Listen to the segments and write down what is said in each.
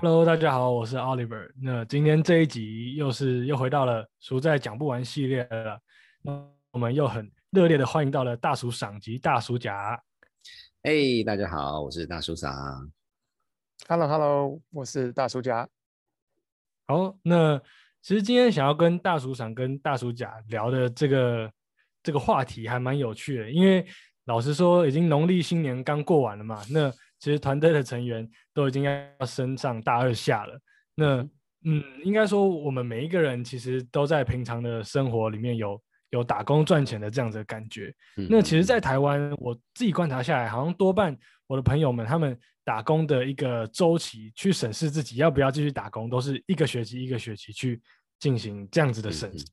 Hello，大家好，我是 Oliver。那今天这一集又是又回到了熟在讲不完系列了。那我们又很热烈的欢迎到了大叔赏及大叔甲。嘿，大家好，我是大叔赏。Hello，Hello，我是大叔甲。好，那其实今天想要跟大叔赏跟大叔甲聊的这个这个话题还蛮有趣的，因为老实说，已经农历新年刚过完了嘛。那其实团队的成员都已经要升上大二下了。那嗯，应该说我们每一个人其实都在平常的生活里面有有打工赚钱的这样子的感觉。那其实，在台湾我自己观察下来，好像多半我的朋友们他们打工的一个周期去审视自己要不要继续打工，都是一个学期一个学期去进行这样子的审视。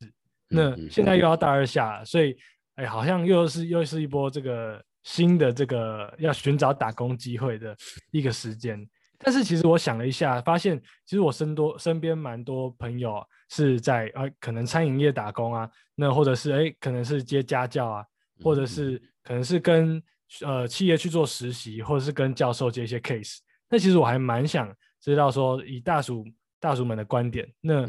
那现在又要大二下，所以哎，好像又是又是一波这个。新的这个要寻找打工机会的一个时间，但是其实我想了一下，发现其实我身多身边蛮多朋友是在啊，可能餐饮业打工啊，那或者是哎，可能是接家教啊，或者是可能是跟呃企业去做实习，或者是跟教授接一些 case。那其实我还蛮想知道说，以大叔大叔们的观点，那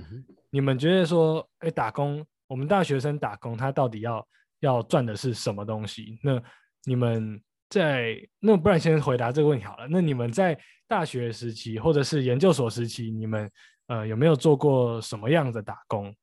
你们觉得说，哎，打工，我们大学生打工，他到底要要赚的是什么东西？那你们在那不然先回答这个问题好了。那你们在大学时期或者是研究所时期，你们呃有没有做过什么样的打工？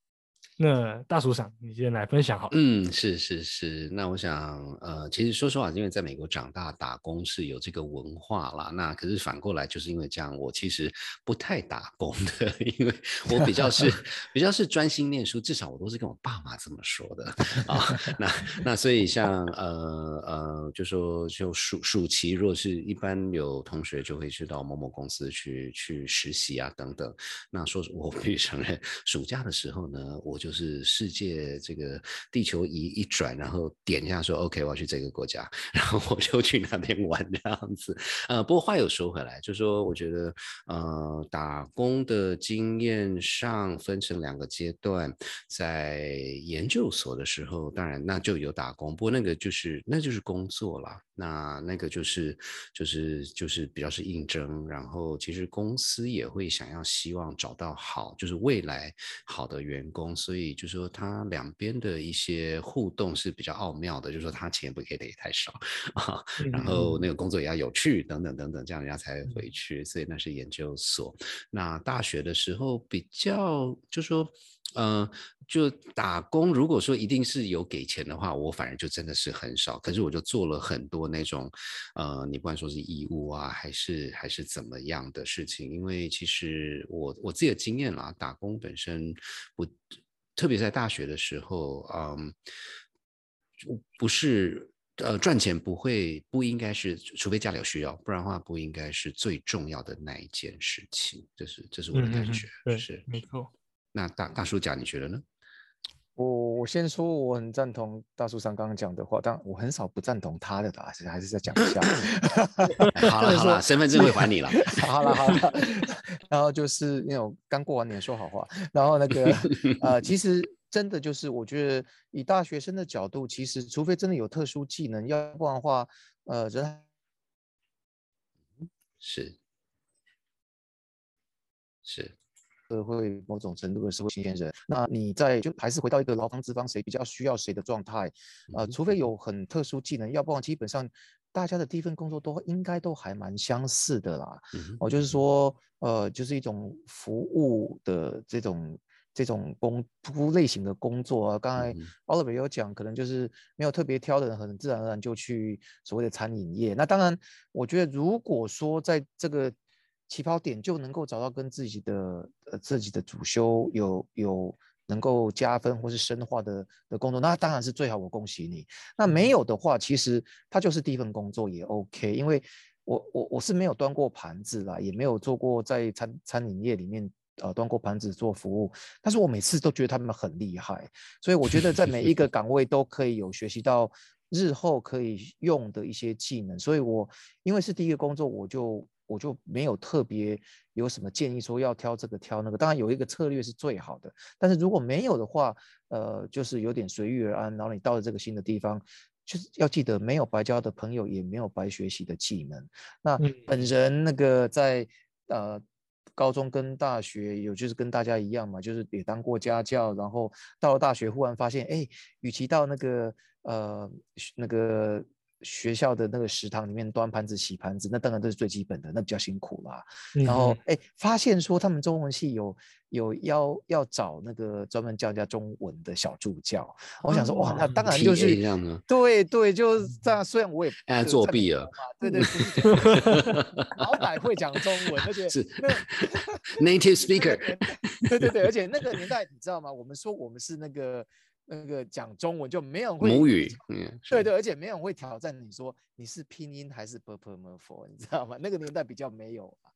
那大叔长，你先来分享好。嗯，是是是。那我想，呃，其实说实话，因为在美国长大，打工是有这个文化啦。那可是反过来，就是因为这样，我其实不太打工的，因为我比较是 比较是专心念书，至少我都是跟我爸妈这么说的啊。那 那所以像呃呃，就说就暑暑期，如果是一般有同学就会去到某某公司去去实习啊等等。那说我必须承认，暑假的时候呢，我。就是世界这个地球仪一转，然后点一下说 OK，我要去这个国家，然后我就去那边玩这样子。呃，不过话又说回来，就说我觉得呃，打工的经验上分成两个阶段，在研究所的时候，当然那就有打工，不过那个就是那就是工作了。那那个就是就是就是比较是应征，然后其实公司也会想要希望找到好就是未来好的员工，所以就说他两边的一些互动是比较奥妙的，就是说他钱不给的也太少 啊，然后那个工作也要有趣等等等等，这样人家才回去，所以那是研究所。那大学的时候比较就说。嗯，就打工，如果说一定是有给钱的话，我反而就真的是很少。可是我就做了很多那种，呃，你不管说是义务啊，还是还是怎么样的事情，因为其实我我自己的经验啦，打工本身不，特别在大学的时候，嗯，不是呃赚钱不会不应该是，除非家里有需要，不然的话不应该是最重要的那一件事情。这是这是我的感觉，是没错。那大大叔讲，你觉得呢？我我先说，我很赞同大叔上刚刚讲的话，但我很少不赞同他的，还是还是再讲一下。好了好了，身份证会还你了。好了好了，然后就是那种刚过完年说好话，然后那个呃，其实真的就是我觉得以大学生的角度，其实除非真的有特殊技能，要不然的话，呃，人是是。社会某种程度的社会新鲜人，那你在就还是回到一个劳方资方谁比较需要谁的状态，呃，除非有很特殊技能，要不然基本上大家的第一份工作都应该都还蛮相似的啦。哦，就是说，呃，就是一种服务的这种这种工服务类型的工作啊。刚才 Oliver 有讲，可能就是没有特别挑的人，很自然而然就去所谓的餐饮业。那当然，我觉得如果说在这个起跑点就能够找到跟自己的呃自己的主修有有能够加分或是深化的的工作，那当然是最好。我恭喜你。那没有的话，其实它就是第一份工作也 OK。因为我我我是没有端过盘子啦，也没有做过在餐餐饮业里面呃端过盘子做服务，但是我每次都觉得他们很厉害，所以我觉得在每一个 岗位都可以有学习到日后可以用的一些技能。所以我因为是第一个工作，我就。我就没有特别有什么建议说要挑这个挑那个，当然有一个策略是最好的，但是如果没有的话，呃，就是有点随遇而安。然后你到了这个新的地方，就是要记得没有白交的朋友，也没有白学习的技能。那本人那个在呃高中跟大学有就是跟大家一样嘛，就是也当过家教，然后到了大学忽然发现，哎，与其到那个呃那个。学校的那个食堂里面端盘子、洗盘子，那当然都是最基本的，那比较辛苦啦。然后哎，发现说他们中文系有有要要找那个专门教人家中文的小助教，我想说哇，那当然就是这样的。对对，就是这样。虽然我也哎作弊了，对对，好歹会讲中文，而且是 native speaker。对对对，而且那个年代你知道吗？我们说我们是那个。那个讲中文就没有人会母语，对对，而且没有人会挑战你说你是拼音还是 p u r p l e m o r 你知道吗？那个年代比较没有啊。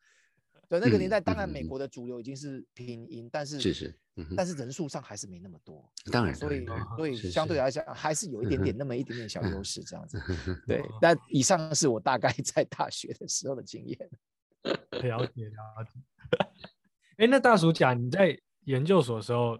对，那个年代当然美国的主流已经是拼音，但是是是，但是人数上还是没那么多。当然，所以所以相对来讲还是有一点点那么一点点小优势这样子。对，但以上是我大概 在大学的时候的经验。了解了解。哎，那大暑甲你在研究所的时候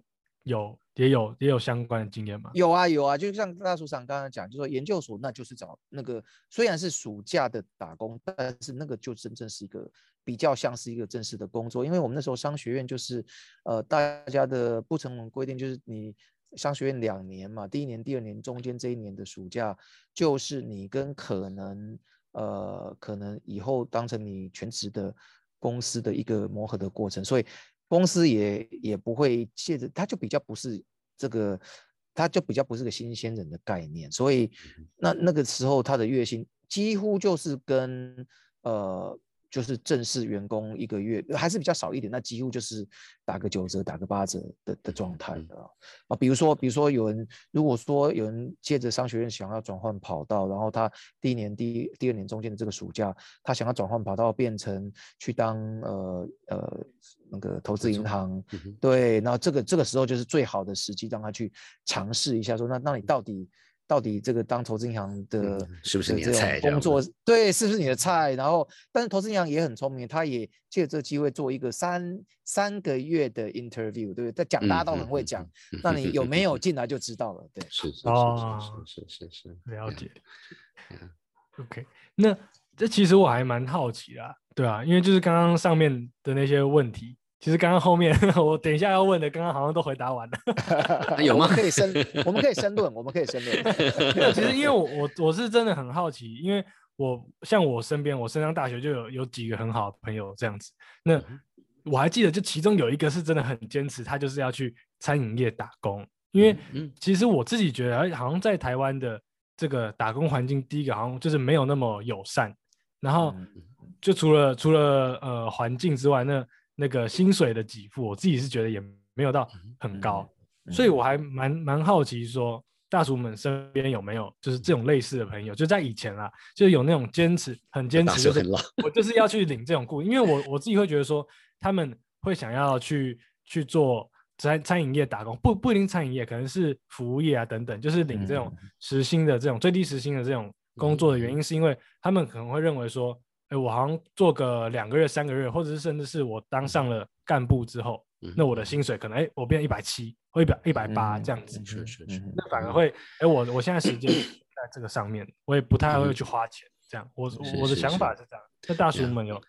有？也有也有相关的经验吗？有啊有啊，就像大叔长刚刚讲，就说研究所那就是找那个虽然是暑假的打工，但是那个就真正是一个比较像是一个正式的工作，因为我们那时候商学院就是呃大家的不成文规定就是你商学院两年嘛，第一年、第二年中间这一年的暑假就是你跟可能呃可能以后当成你全职的公司的一个磨合的过程，所以。公司也也不会借着，他就比较不是这个，他就比较不是个新鲜人的概念，所以那那个时候他的月薪几乎就是跟呃。就是正式员工一个月还是比较少一点，那几乎就是打个九折、打个八折的的状态的啊。比如说，比如说有人如果说有人借着商学院想要转换跑道，然后他第一年、第第二年中间的这个暑假，他想要转换跑道变成去当呃呃那个投资银行，对，那这个这个时候就是最好的时机，让他去尝试一下，说那那你到底。到底这个当投资银行的是不是你的菜？工作对，是不是你的菜？然后，但是投资银行也很聪明，他也借这个机会做一个三三个月的 interview，对不对？他讲大家都很会讲，那你有没有进来就知道了。对，是是是是是是了解。OK，那这其实我还蛮好奇的，对啊，因为就是刚刚上面的那些问题。其实刚刚后面 我等一下要问的，刚刚好像都回答完了。有吗？可以申，我们可以申论，我们可以申论。其实因为我我我是真的很好奇，因为我像我身边，我升上大学就有有几个很好的朋友这样子。那我还记得，就其中有一个是真的很坚持，他就是要去餐饮业打工。因为其实我自己觉得，好像在台湾的这个打工环境，第一个好像就是没有那么友善。然后就除了除了呃环境之外，那那个薪水的给付，我自己是觉得也没有到很高，所以我还蛮蛮好奇，说大叔们身边有没有就是这种类似的朋友，就在以前啊，就有那种坚持很坚持，就是我就是要去领这种雇，因为我我自己会觉得说，他们会想要去去做餐餐饮业打工，不不一定餐饮业，可能是服务业啊等等，就是领这种时薪的这种最低时薪的这种工作的原因，是因为他们可能会认为说。哎，我好像做个两个月、三个月，或者是甚至是我当上了干部之后，那我的薪水可能哎，我变一百七或一百一百八这样子，是是是，那反而会哎，我我现在时间在这个上面，我也不太会去花钱，这样，我我的想法是这样。那大叔们有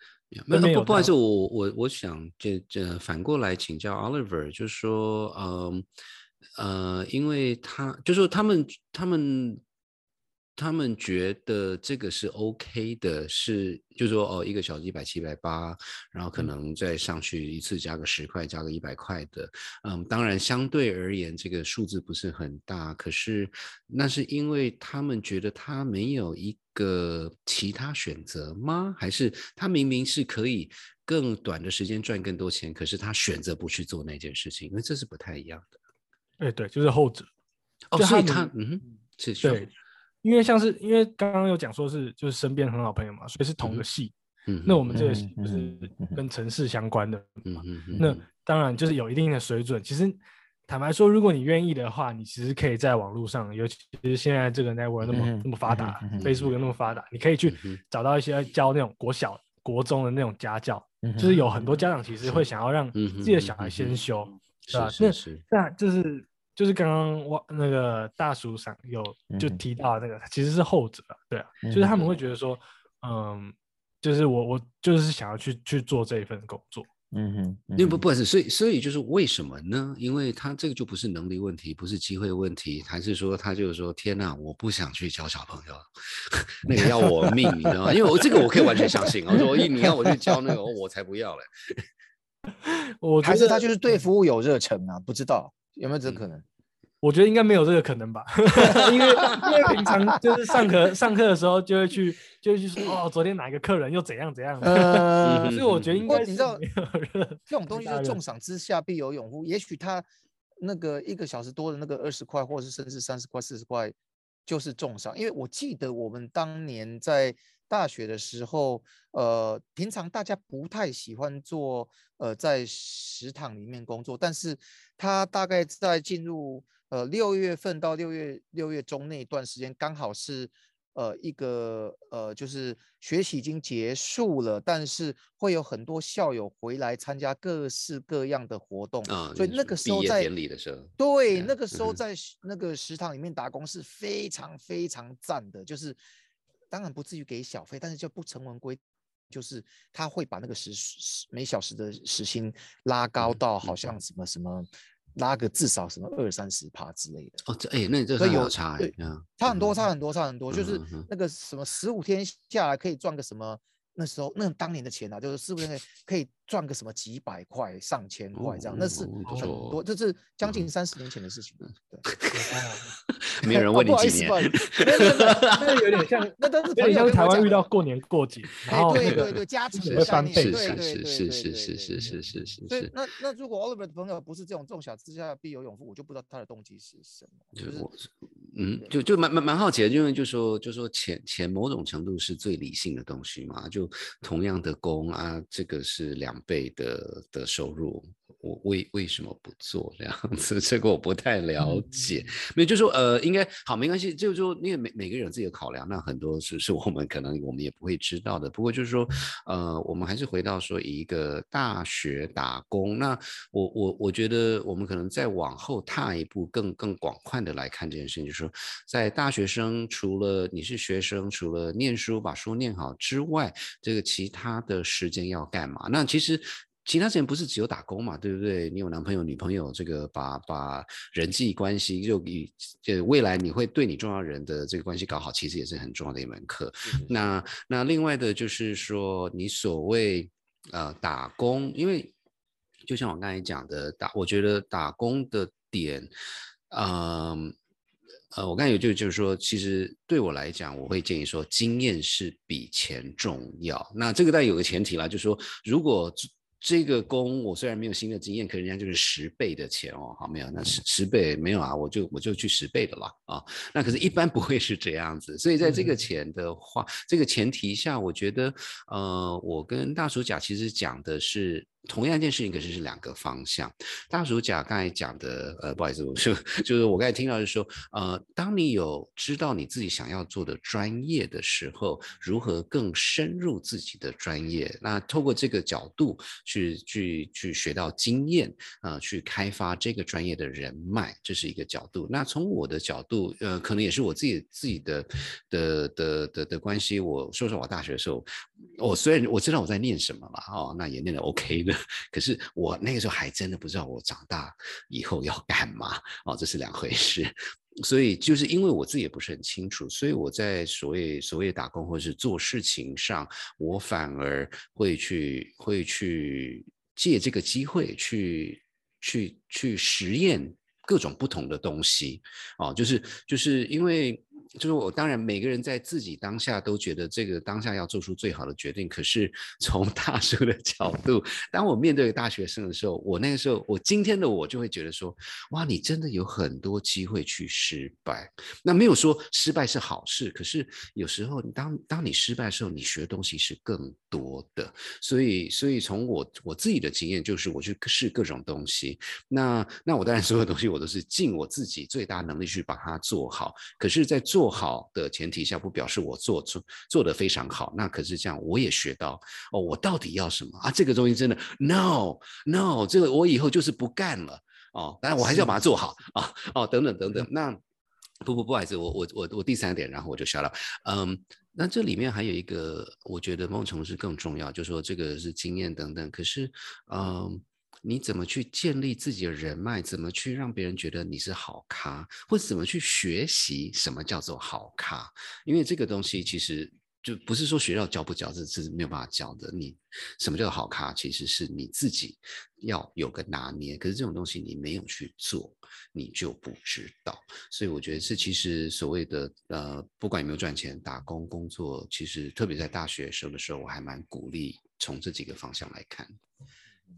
没有？不好意思，我我我想这这反过来请教 Oliver，就是说，嗯呃，因为他就说他们他们。他们觉得这个是 OK 的，是就说哦，一个小时一百七、一百八，然后可能再上去一次加个十块、加个一百块的，嗯，当然相对而言这个数字不是很大，可是那是因为他们觉得他没有一个其他选择吗？还是他明明是可以更短的时间赚更多钱，可是他选择不去做那件事情？因为这是不太一样的。哎，对，就是后者。哦，所以他嗯，是对。因为像是因为刚刚有讲说是就是身边很好朋友嘛，所以是同个系。嗯，那我们这个系不是跟城市相关的嘛？嗯嗯。那当然就是有一定的水准。其实坦白说，如果你愿意的话，你其实可以在网络上，尤其是现在这个 network 那么那么发达，Facebook 那么发达，你可以去找到一些教那种国小、国中的那种家教。就是有很多家长其实会想要让自己的小孩先修，是吧？那那就是。就是刚刚我那个大叔上有就提到那个，其实是后者，对啊，就是他们会觉得说，嗯，就是我我就是想要去去做这一份工作，嗯哼，因为不不是，所以所以就是为什么呢？因为他这个就不是能力问题，不是机会问题，还是说他就是说天哪，我不想去教小朋友，那个要我命，你知道吗？因为我这个我可以完全相信，我说一你要我去教那个，我才不要嘞。我还是他就是对服务有热忱啊？不知道有没有这可能？我觉得应该没有这个可能吧，因为因为平常就是上课上课的时候就会去就会去说哦，昨天哪个客人又怎样怎样，所以我觉得应该你知道这种东西就是重赏之下必有勇夫，也许他那个一个小时多的那个二十块，或者是甚至三十块四十块就是重赏，因为我记得我们当年在大学的时候，呃，平常大家不太喜欢做呃在食堂里面工作，但是他大概在进入。呃，六月份到六月六月中那一段时间，刚好是呃一个呃，就是学习已经结束了，但是会有很多校友回来参加各式各样的活动啊。所以那个时候在典礼的时候，对，那个时候在那个食堂里面打工是非常非常赞的，就是当然不至于给小费，但是就不成文规，就是他会把那个时时每小时的时薪拉高到好像什么什么。拉个至少什么二三十趴之类的。哦，这哎，那你这有差对，差很多，差很多，差很多，就是那个什么十五天下来可以赚个什么，那时候那当年的钱啊，就是十五天可以赚个什么几百块、上千块这样，那是很多，这是将近三十年前的事情了。对，没有人问你 几年，那有点像，那但是有点像台湾遇到过年过节，然后对对对，加成的翻倍，是是是是是是是是是。所以那那如果 Oliver 的朋友不是这种重小之下必有勇夫，我就不知道他的动机是什么。就是嗯，就就蛮蛮蛮好奇的，因为就说就说钱钱某种程度是最理性的东西嘛，就同样的工啊，这个是两倍的的收入。我为为什么不做这样子？这个我不太了解。没有，就说呃，应该好，没关系。就是说，因为每每个人有自己的考量，那很多是是我们可能我们也不会知道的。不过就是说，呃，我们还是回到说一个大学打工。那我我我觉得我们可能再往后踏一步，更更广泛的来看这件事情，就是说，在大学生除了你是学生，除了念书把书念好之外，这个其他的时间要干嘛？那其实。其他时间不是只有打工嘛，对不对？你有男朋友、女朋友，这个把把人际关系就以就未来你会对你重要人的这个关系搞好，其实也是很重要的一门课。那那另外的就是说，你所谓呃打工，因为就像我刚才讲的打，我觉得打工的点，嗯呃，我刚才有就就是说，其实对我来讲，我会建议说，经验是比钱重要。那这个但有个前提啦，就是说如果。这个工我虽然没有新的经验，可人家就是十倍的钱哦，好没有？那十十倍没有啊，我就我就去十倍的啦啊。那可是，一般不会是这样子。所以在这个钱的话，这个前提下，我觉得，呃，我跟大叔甲其实讲的是。同样一件事情，可是是两个方向。大鼠甲刚才讲的，呃，不好意思，我就就是我刚才听到是说，呃，当你有知道你自己想要做的专业的时候，如何更深入自己的专业？那透过这个角度去去去学到经验，啊，去开发这个专业的人脉，这是一个角度。那从我的角度，呃，可能也是我自己自己的的的的的关系。我说实话，我大学的时候，我虽然我知道我在念什么嘛，哦，那也念的 OK 的。可是我那个时候还真的不知道我长大以后要干嘛哦，这是两回事。所以就是因为我自己也不是很清楚，所以我在所谓所谓打工或者是做事情上，我反而会去会去借这个机会去去去实验各种不同的东西哦，就是就是因为。就是我当然每个人在自己当下都觉得这个当下要做出最好的决定。可是 从大叔的角度，当我面对大学生的时候，我那个时候，我今天的我就会觉得说，哇，你真的有很多机会去失败。那没有说失败是好事，可是有时候当当你失败的时候，你学的东西是更多的。所以，所以从我我自己的经验，就是我去试各种东西。那那我当然所有东西我都是尽我自己最大能力去把它做好。可是，在做做好的前提下，不表示我做做做的非常好。那可是这样，我也学到哦，我到底要什么啊？这个东西真的 no no，这个我以后就是不干了哦。当然，我还是要把它做好啊哦，等等等等。那不不不好意思，我我我我第三点，然后我就笑了。嗯，那这里面还有一个，我觉得某种程度是更重要，就是说这个是经验等等。可是，嗯，你怎么去建立自己的人脉？怎么去让别人觉得你是好咖？或者怎么去学习什么叫做好咖？因为这个东西其实。就不是说学校教不教，这是没有办法教的。你什么叫好咖，其实是你自己要有个拿捏。可是这种东西你没有去做，你就不知道。所以我觉得这其实所谓的呃，不管有没有赚钱，打工工作，其实特别在大学时候的时候，我还蛮鼓励从这几个方向来看。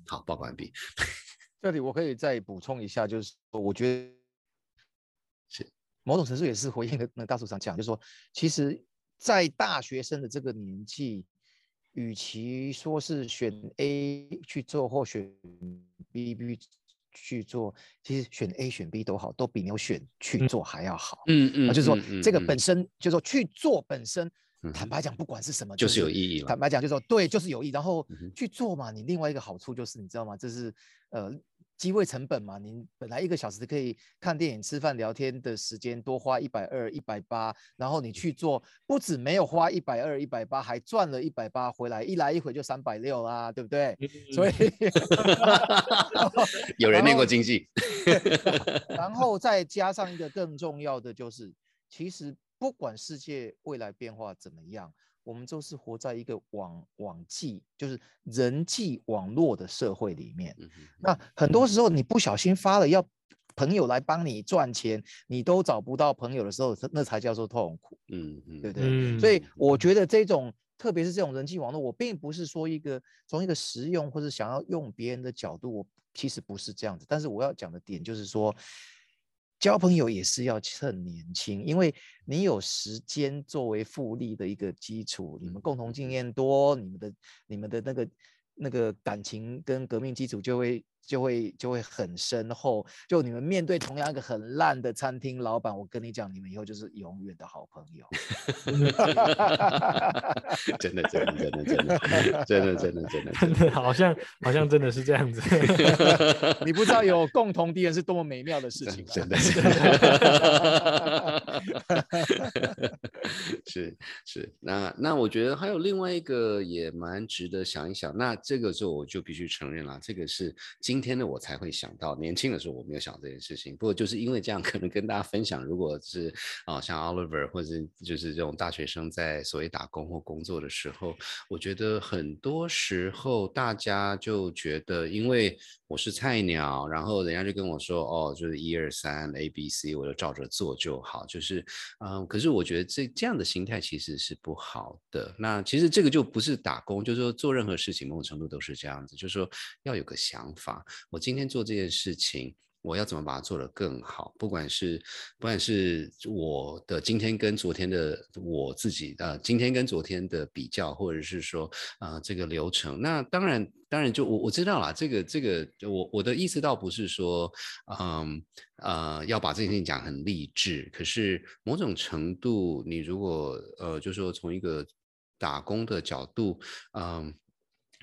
好，报告完毕。这里我可以再补充一下，就是我觉得是某种程度也是回应的那个大叔长讲，就是说其实。在大学生的这个年纪，与其说是选 A 去做或选 B B 去做，其实选 A 选 B 都好，都比没有选去做还要好。嗯嗯，就是说这个本身就是说去做本身，坦白讲，不管是什么，就是有意义。坦白讲，就是说对，就是有意义。然后去做嘛，你另外一个好处就是你知道吗？这是呃。机会成本嘛，你本来一个小时可以看电影、吃饭、聊天的时间，多花一百二、一百八，然后你去做，不止没有花一百二、一百八，还赚了一百八回来，一来一回就三百六啦，对不对？所以 有人念过经济，然后再加上一个更重要的就是，其实不管世界未来变化怎么样。我们都是活在一个网网际，就是人际网络的社会里面。那很多时候你不小心发了，要朋友来帮你赚钱，你都找不到朋友的时候，那才叫做痛苦。嗯嗯，对不对？所以我觉得这种，特别是这种人际网络，我并不是说一个从一个实用或者想要用别人的角度，我其实不是这样子。但是我要讲的点就是说。交朋友也是要趁年轻，因为你有时间作为复利的一个基础，你们共同经验多，你们的你们的那个。那个感情跟革命基础就会就会就会很深厚。就你们面对同样一个很烂的餐厅老板，我跟你讲，你们以后就是永远的好朋友。真的真的真的真的真的真的真的真的好像好像真的是这样子。你不知道有 共同敌人是多么美妙的事情。真的是是那那我觉得还有另外一个也蛮值得想一想那。这个时候我就必须承认了，这个是今天的我才会想到，年轻的时候我没有想这件事情。不过就是因为这样，可能跟大家分享，如果是啊像 Oliver 或者就是这种大学生在所谓打工或工作的时候，我觉得很多时候大家就觉得，因为我是菜鸟，然后人家就跟我说，哦，就是一二三 A B C，我就照着做就好。就是嗯，可是我觉得这这样的心态其实是不好的。那其实这个就不是打工，就是说做任何事情某种程度。都是这样子，就是说要有个想法。我今天做这件事情，我要怎么把它做得更好？不管是不管是我的今天跟昨天的我自己呃，今天跟昨天的比较，或者是说啊这个流程。那当然，当然就我我知道了，这个这个我我的意思倒不是说嗯呃要把这件事情讲很励志，可是某种程度，你如果呃就说从一个打工的角度，嗯。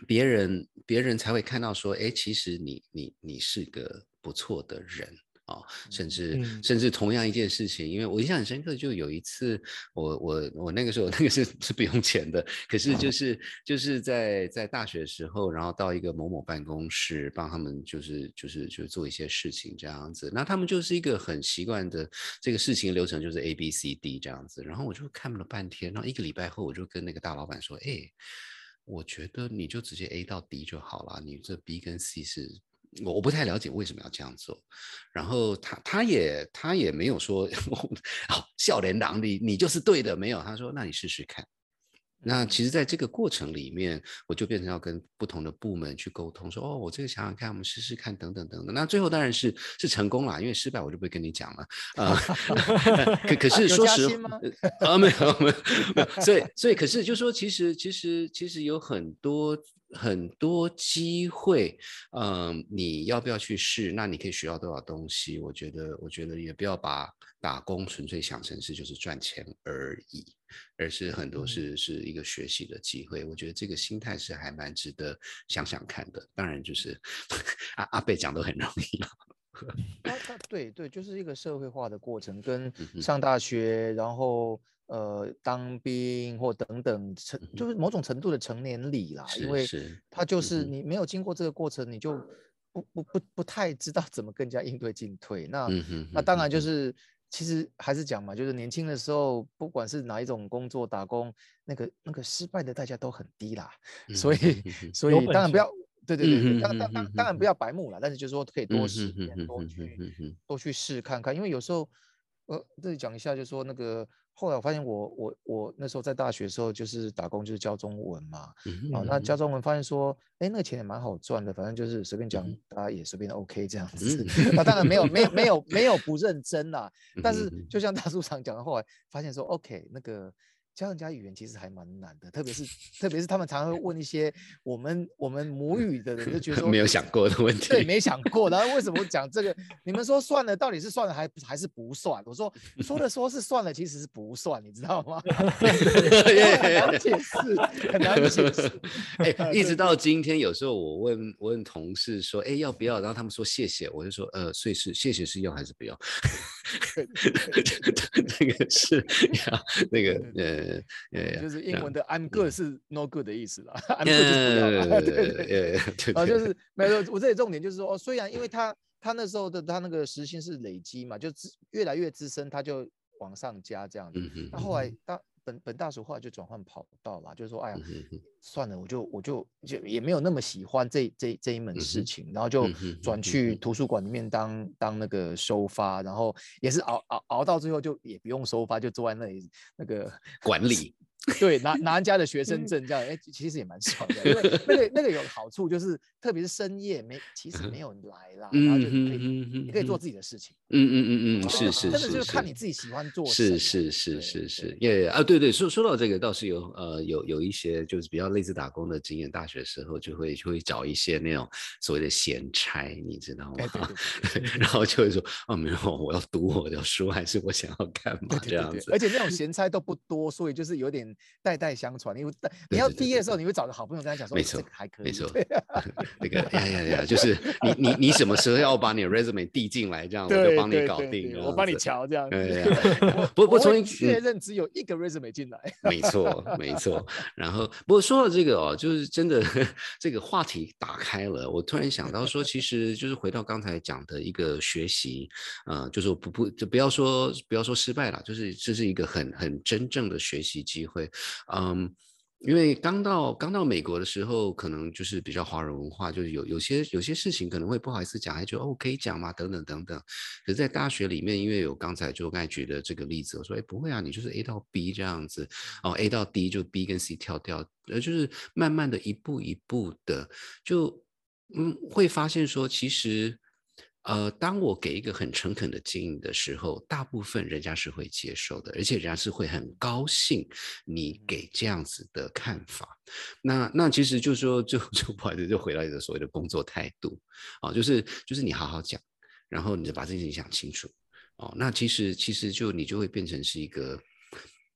别人别人才会看到说，哎，其实你你你是个不错的人啊，甚至甚至同样一件事情，因为我印象很深刻，就有一次我我我那个时候 那个是是不用钱的，可是就是就是在在大学的时候，然后到一个某某办公室帮他们就是就是就是做一些事情这样子，那他们就是一个很习惯的这个事情流程就是 A B C D 这样子，然后我就看了半天，然后一个礼拜后我就跟那个大老板说，哎。我觉得你就直接 A 到 D 就好了，你这 B 跟 C 是我我不太了解为什么要这样做，然后他他也他也没有说好 笑脸党你你就是对的，没有，他说那你试试看。那其实，在这个过程里面，我就变成要跟不同的部门去沟通，说哦，我这个想想看，我们试试看，等等等等。那最后当然是是成功了，因为失败我就不会跟你讲了啊。可可是说实话，啊没有没有没有，所以所以可是就说，其实其实其实有很多。很多机会，嗯，你要不要去试？那你可以学到多少东西？我觉得，我觉得也不要把打工纯粹想成是就是赚钱而已，而是很多是是一个学习的机会。我觉得这个心态是还蛮值得想想看的。当然，就是 阿阿贝讲都很容易 他他对对，就是一个社会化的过程，跟上大学，然后呃当兵或等等成，就是某种程度的成年礼啦。因为他就是你没有经过这个过程，你就不不不不太知道怎么更加应对进退。那那当然就是。其实还是讲嘛，就是年轻的时候，不管是哪一种工作打工，那个那个失败的代价都很低啦。所以所以当然不要，对对对对，当当当当然不要白目了，但是就是说可以多嗯实践，哼哼哼哼多去多去试看看，因为有时候，呃，这里讲一下，就是说那个后来我发现我我我那时候在大学的时候就是打工就是教中文嘛，嗯。啊，那教中文发现说，哎，那个钱也蛮好赚的，反正就是随便讲嗯，大家也随便 OK 这样子嗯。那当然没有没有没。有没有不认真啦，但是就像大叔常讲的，后来发现说，OK，那个教人家语言其实还蛮难的，特别是特别是他们常常会问一些我们我们母语的人，就觉得 说没有想过的问题。对，没想过。然后为什么讲这个？你们说算了，到底是算了还还是不算？我说说的说是算了，其实是不算，你知道吗？很难解释，很难解释。哎，一直到今天，有时候我问我问同事说，哎，要不要？然后他们说谢谢，我就说，呃，所以是谢谢是要还是不要？那个是要那个呃呃，就是英文的 I'm good 是 no good 的意思了，I'm good 就是不要啦。对对对。呃，对啊，就是没有，我这里重点就是说，哦，虽然因为他他那时候的他那个时薪是累积嘛，就资越来越资深，他就往上加这样子。那后来大本本大叔后来就转换跑道了，就是说，哎呀算了，我就我就就也没有那么喜欢这这这一门事情，然后就转去嗯图书馆里面当当那个收发，然后也是熬熬熬到最后就也不用收发，就坐在那里那个管理。对，拿拿人家的学生证这样，哎、其实也蛮爽的，因为那个那个有好处，就是特别是深夜没其实没有人来啦，然后就可以、你可以做自己的事情，嗯嗯嗯嗯，是是是真的是就是看你自己喜欢。做是是是是是对，耶啊，对对，说说到这个倒是有呃有有一些就是比较类似打工的经验，大学时候就会就会找一些那种所谓的闲差，你知道吗？然后就会说哦没有，我要读我的书，还是我想要干嘛这样子。而且那种闲差都不多，所以就是有点代代相传。因为你对要毕业的时候，你会找个好朋友跟他讲说，没错个还可以，没错对 这个呀呀呀，就是你你你什么时候要把你的 resume 递进来，这样我就帮你搞定，我帮你。瞧这样。对呀，不不我会从一嗯确认只有一个 resume 进来。没错，没错。然后，不过说到这个哦，就是真的这个话题打开了，我突然想到说，其实就是回到刚才讲的一个学习，呃，就是不不就不要说不要说失败了，就是这是一个很很真正的学习机会，嗯。因为刚到刚到美国的时候，可能就是比较华人文化，就是有有些有些事情可能会不好意思讲，还觉得哦可以讲吗？等等等等。可是，在大学里面，因为有刚才就刚才举的这个例子，我说哎不会啊，你就是 A 到 B 这样子，哦 A 到 D 就 B 跟 C 跳掉，呃就是慢慢的一步一步的，就嗯会发现说其实。呃，当我给一个很诚恳的建议的时候，大部分人家是会接受的，而且人家是会很高兴你给这样子的看法。那那其实就说就就不好意思，就回到你的所谓的工作态度啊、哦，就是就是你好好讲，然后你就把这件事情想清楚哦。那其实其实就你就会变成是一个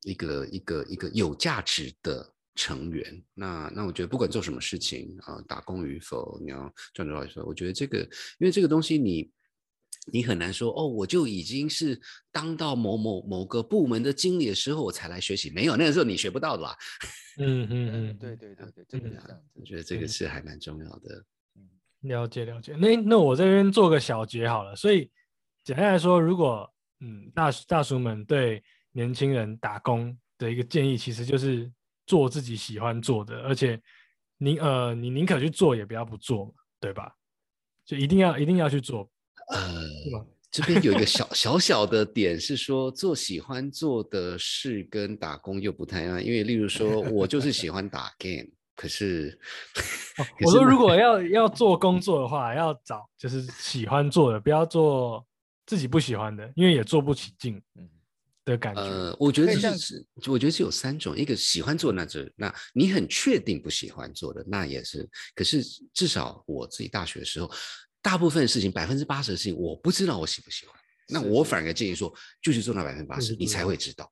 一个一个一个有价值的。成员，那那我觉得不管做什么事情啊，打工与否，你要赚多少钱，我觉得这个，因为这个东西你你很难说哦，我就已经是当到某某某个部门的经理的时候，我才来学习，没有，那个时候你学不到的啦。嗯嗯嗯，对对对对，真的是啊这样子。我觉得这个嗯是还蛮重要的。了解了解。那那我这边做个小结好了。所以简单来说，如果嗯大大叔们对年轻人打工的一个建议，其实就是做自己喜欢做的，而且宁呃你宁可去做，也不要不做嘛，对吧？就一定要一定要去做，呃，是吧？这边有一个小 小小的点是说，做喜欢做的事跟打工又不太一样，因为例如说，我就是喜欢打 game，可是，哦可是我说如果要要做工作的话，要找就是喜欢做的，不要做自己不喜欢的，因为也做不起劲嗯，的感觉。呃，我觉得这样是是，我觉得是有三种，一个喜欢做那就，那你很确定不喜欢做的，那也是。可是至少我自己大学的时候，大部分事情百分之八十的事情，我不知道我喜不喜欢。那我反而建议说，就去做那百分之八十，你才会知道。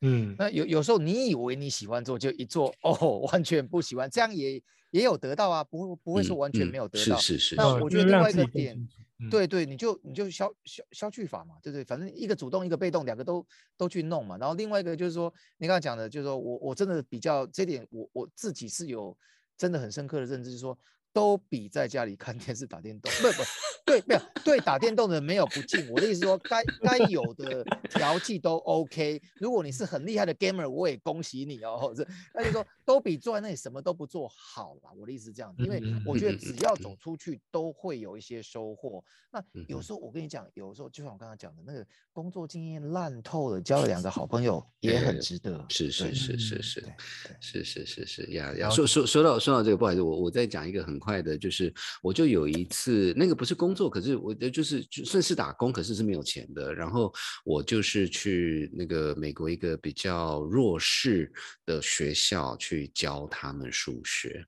嗯，那有有时候你以为你喜欢做，就一做哦，完全不喜欢，这样也也有得到啊，不不会说嗯完全嗯没有得到。是是是，那我觉得另外一个点对对，你就你就消消消去法嘛，对不对？反正一个主动，一个被动，两个都都去弄嘛。然后另外一个就是说，你刚才讲的，就是说我我真的比较这点，我我自己是有真的很深刻的认知，就是说都比在家里看电视打电动，不不对，没有对打电动的没有不敬。我的意思说，该该有的调剂都 OK。如果你是很厉害的 gamer，我也恭喜你哦。这那就说，都比坐在那里什么都不做好啦。我的意思是这样子，因为嗯我觉得只要走出去，都会有一些收获。那有时候我跟你讲，有时候就像我刚刚讲的那个工作经验烂透了，交了两个好朋友 也很值得。是是是是是嗯是是是是是呀呀，说说说到说到这个，不好意思，我我再讲一个很快的，就是我就有一次那个不是工作，可是我的就是就算是打工，可是是没有钱的。然后我就是去那个美国一个比较弱势的学校去教他们数学。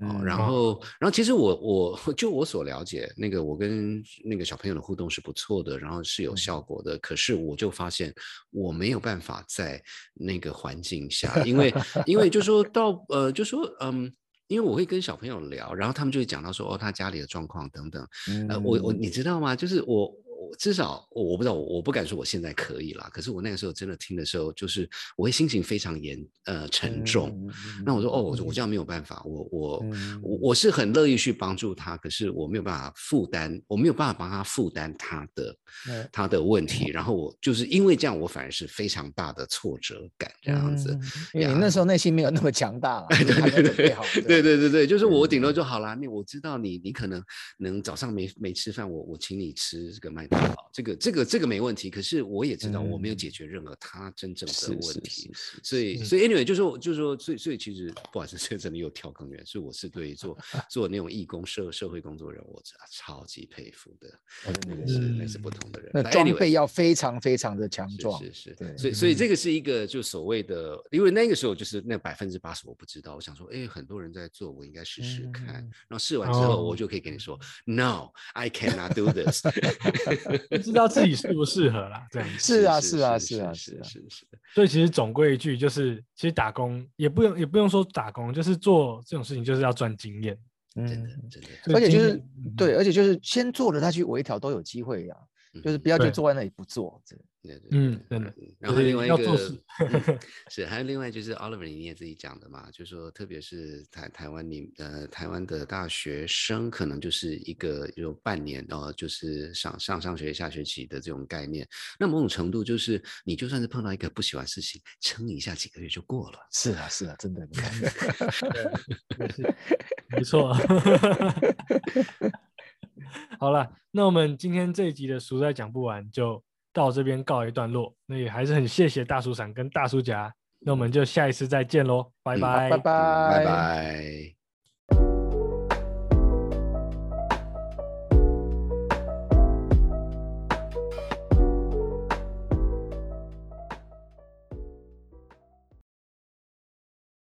哦，嗯然后，然后其实我我 就我所了解，那个我跟那个小朋友的互动是不错的，然后是有嗯效果的。可是我就发现我没有办法在那个环境下，因为因为就说到呃，就说嗯。因为我会跟小朋友聊，然后他们就会讲到说，哦，他家里的状况等等。呃，我我嗯你知道吗？就是我我至少我我不知道，我我不敢说我现在可以啦。可是我那个时候真的听的时候，就是我会心情非常严呃沉重。嗯那我说哦，我说我这样没有办法，我我嗯我我是很乐意去帮助他，可是我没有办法负担，我没有办法帮他负担他的那他的问题。然后我就是因为这样，我反而是非常大的挫折感这样子。嗯因为你呀那时候内心没有那么强大了，对对对。对对对对，就是我顶多就好啦。那我知道你，你可能能早上没没吃饭，我我请你吃这个麦这个这个这个没问题。可是我也知道我没有解决任何他真正的问题，所以所以 anyway 就是说就是说，所以所以其实不好意思，这个真的又跳更远。所以我是对做 做那种义工社社会工作人，我超级佩服的。那个是那是不同的人。那装备要非常非常的强壮。是是，对所以所以这个是一个就所谓的，因为那个时候就是那百分之八十我不知道，我想说，哎，很多人在做，我应该试试看。嗯然后试完之后，哦我就可以跟你说，No，I cannot do this 不知道自己适不适合啦，这样子。是啊是是啊是是啊是啊是是是，所以其实总归一句就是，其实打工也不用也不用说打工，就是做这种事情就是要赚经验。真的嗯，真的，而且就是对，而且就是先做了，他去微调都有机会呀。就是不要就坐在那里不做。这对对嗯真的嗯然后另外一个 是，还有另外就是 Oliver 你也自己讲的嘛，就是说特别是台台湾你呃台湾的大学生可能就是一个有半年呃就是上上上学下学期的这种概念，那某种程度就是你就算是碰到一个不喜欢事情，撑一下几个月就过了。是啊是啊，真的。你看没错。好了，那我们今天这一集的书再讲不完，就到这边告一段落。那也还是很谢谢大叔伞跟大叔夹，那我们就下一次再见喽，拜嗯拜，拜嗯拜拜。